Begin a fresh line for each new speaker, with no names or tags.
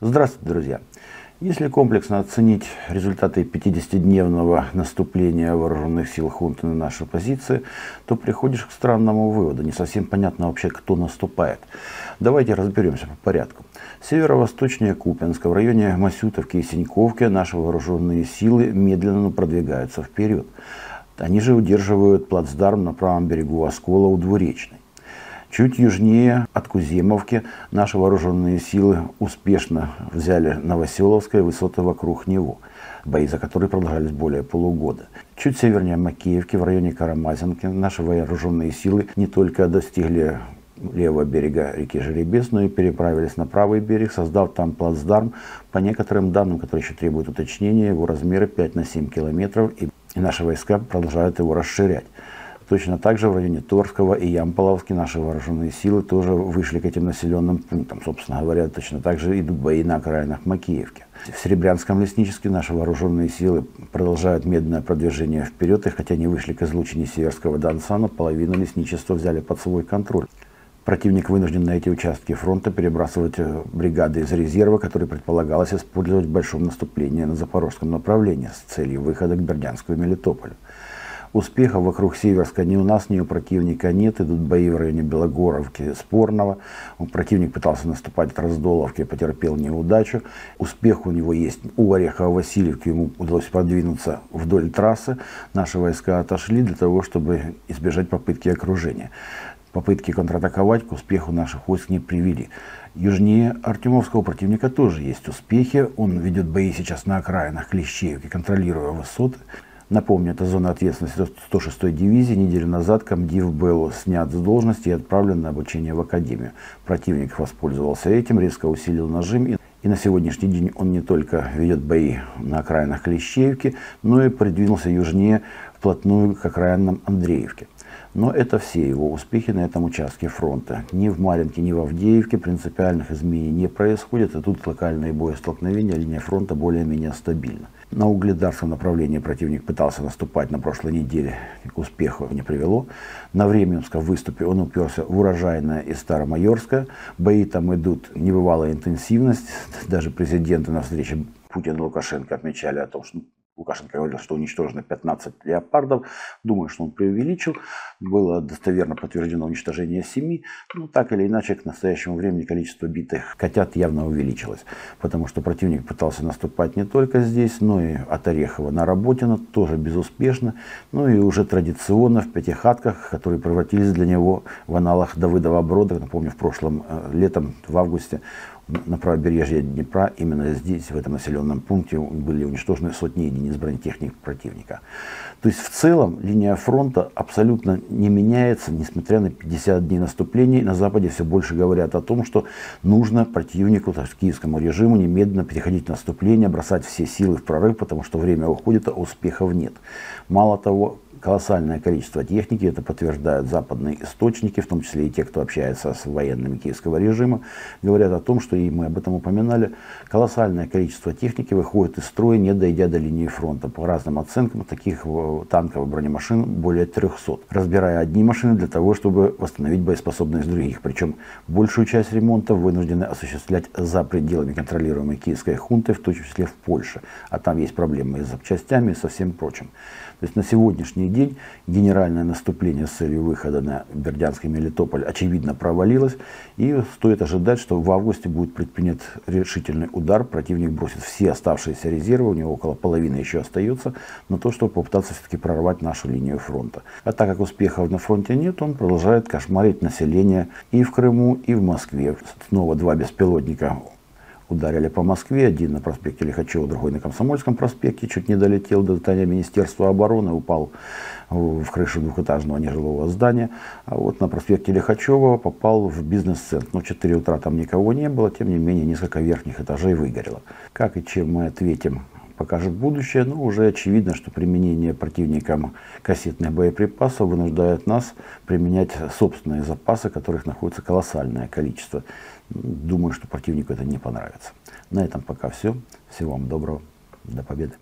Здравствуйте, друзья! Если комплексно оценить результаты 50-дневного наступления вооруженных сил хунты на наши позиции, то приходишь к странному выводу. Не совсем понятно вообще, кто наступает. Давайте разберемся по порядку. Северо-восточнее Купенска, в районе Масютовки и Синьковки, наши вооруженные силы медленно продвигаются вперед. Они же удерживают плацдарм на правом берегу Оскола у Двуречной. Чуть южнее от Куземовки наши вооруженные силы успешно взяли Новоселовское высоты вокруг него, бои за которые продолжались более полугода. Чуть севернее Макеевки, в районе Карамазинки, наши вооруженные силы не только достигли левого берега реки Жеребец, но и переправились на правый берег, создав там плацдарм. По некоторым данным, которые еще требуют уточнения, его размеры 5 на 7 километров, и наши войска продолжают его расширять. Точно так же в районе Торского и Ямполовски наши вооруженные силы тоже вышли к этим населенным пунктам. Собственно говоря, точно так же идут бои на окраинах Макеевки. В Серебрянском лесничестве наши вооруженные силы продолжают медленное продвижение вперед, и хотя не вышли к излучине Северского Донца, но половину лесничества взяли под свой контроль. Противник вынужден на эти участки фронта перебрасывать э, бригады из резерва, которые предполагалось использовать в большом наступлении на запорожском направлении с целью выхода к Бердянску и Мелитополю. Успехов вокруг Северска ни у нас, ни у противника нет. Идут бои в районе Белогоровки, Спорного. Противник пытался наступать от Раздоловки, потерпел неудачу. Успех у него есть у Орехова-Васильевки. Ему удалось продвинуться вдоль трассы. Наши войска отошли для того, чтобы избежать попытки окружения. Попытки контратаковать к успеху наших войск не привели. Южнее Артемовского противника тоже есть успехи. Он ведет бои сейчас на окраинах Клещеевки, контролируя высоты. Напомню, это зона ответственности 106-й дивизии. Неделю назад комдив был снят с должности и отправлен на обучение в академию. Противник воспользовался этим, резко усилил нажим. И, на сегодняшний день он не только ведет бои на окраинах Клещеевки, но и придвинулся южнее вплотную к окраинам Андреевки. Но это все его успехи на этом участке фронта. Ни в Маринке, ни в Авдеевке принципиальных изменений не происходит, и тут локальные боестолкновения, линия фронта более-менее стабильна. На угледарском направлении противник пытался наступать на прошлой неделе, к успеху не привело. На Временском выступе он уперся в урожайное и Старомайорское. Бои там идут небывалая интенсивность. Даже президенты на встрече Путин и Лукашенко отмечали о том, что Лукашенко говорил, что уничтожено 15 леопардов. Думаю, что он преувеличил. Было достоверно подтверждено уничтожение 7. Ну, так или иначе, к настоящему времени количество битых котят явно увеличилось. Потому что противник пытался наступать не только здесь, но и от Орехова на Работино, тоже безуспешно. Ну и уже традиционно в Пятихатках, которые превратились для него в аналог Давыдова Брода. Напомню, в прошлом э, летом, в августе, на правобережье Днепра, именно здесь, в этом населенном пункте, были уничтожены сотни единиц бронетехник противника. То есть в целом линия фронта абсолютно не меняется, несмотря на 50 дней наступлений. На Западе все больше говорят о том, что нужно противнику, то есть киевскому режиму, немедленно переходить в наступление, бросать все силы в прорыв, потому что время уходит, а успехов нет. Мало того, колоссальное количество техники, это подтверждают западные источники, в том числе и те, кто общается с военными киевского режима, говорят о том, что, и мы об этом упоминали, колоссальное количество техники выходит из строя, не дойдя до линии фронта. По разным оценкам, таких танков и бронемашин более 300, разбирая одни машины для того, чтобы восстановить боеспособность других. Причем большую часть ремонта вынуждены осуществлять за пределами контролируемой киевской хунты, в том числе в Польше. А там есть проблемы и с запчастями и со всем прочим. То есть на сегодняшний день генеральное наступление с целью выхода на Бердянский Мелитополь очевидно провалилось. И стоит ожидать, что в августе будет предпринят решительный удар. Противник бросит все оставшиеся резервы, у него около половины еще остается, на то, чтобы попытаться все-таки прорвать нашу линию фронта. А так как успехов на фронте нет, он продолжает кошмарить население и в Крыму, и в Москве. Снова два беспилотника ударили по Москве, один на проспекте Лихачева, другой на Комсомольском проспекте, чуть не долетел до здания Министерства обороны, упал в крышу двухэтажного нежилого здания. А вот на проспекте Лихачева попал в бизнес-центр. Ну, в 4 утра там никого не было, тем не менее, несколько верхних этажей выгорело. Как и чем мы ответим покажет будущее, но уже очевидно, что применение противникам кассетных боеприпасов вынуждает нас применять собственные запасы, которых находится колоссальное количество. Думаю, что противнику это не понравится. На этом пока все. Всего вам доброго. До победы.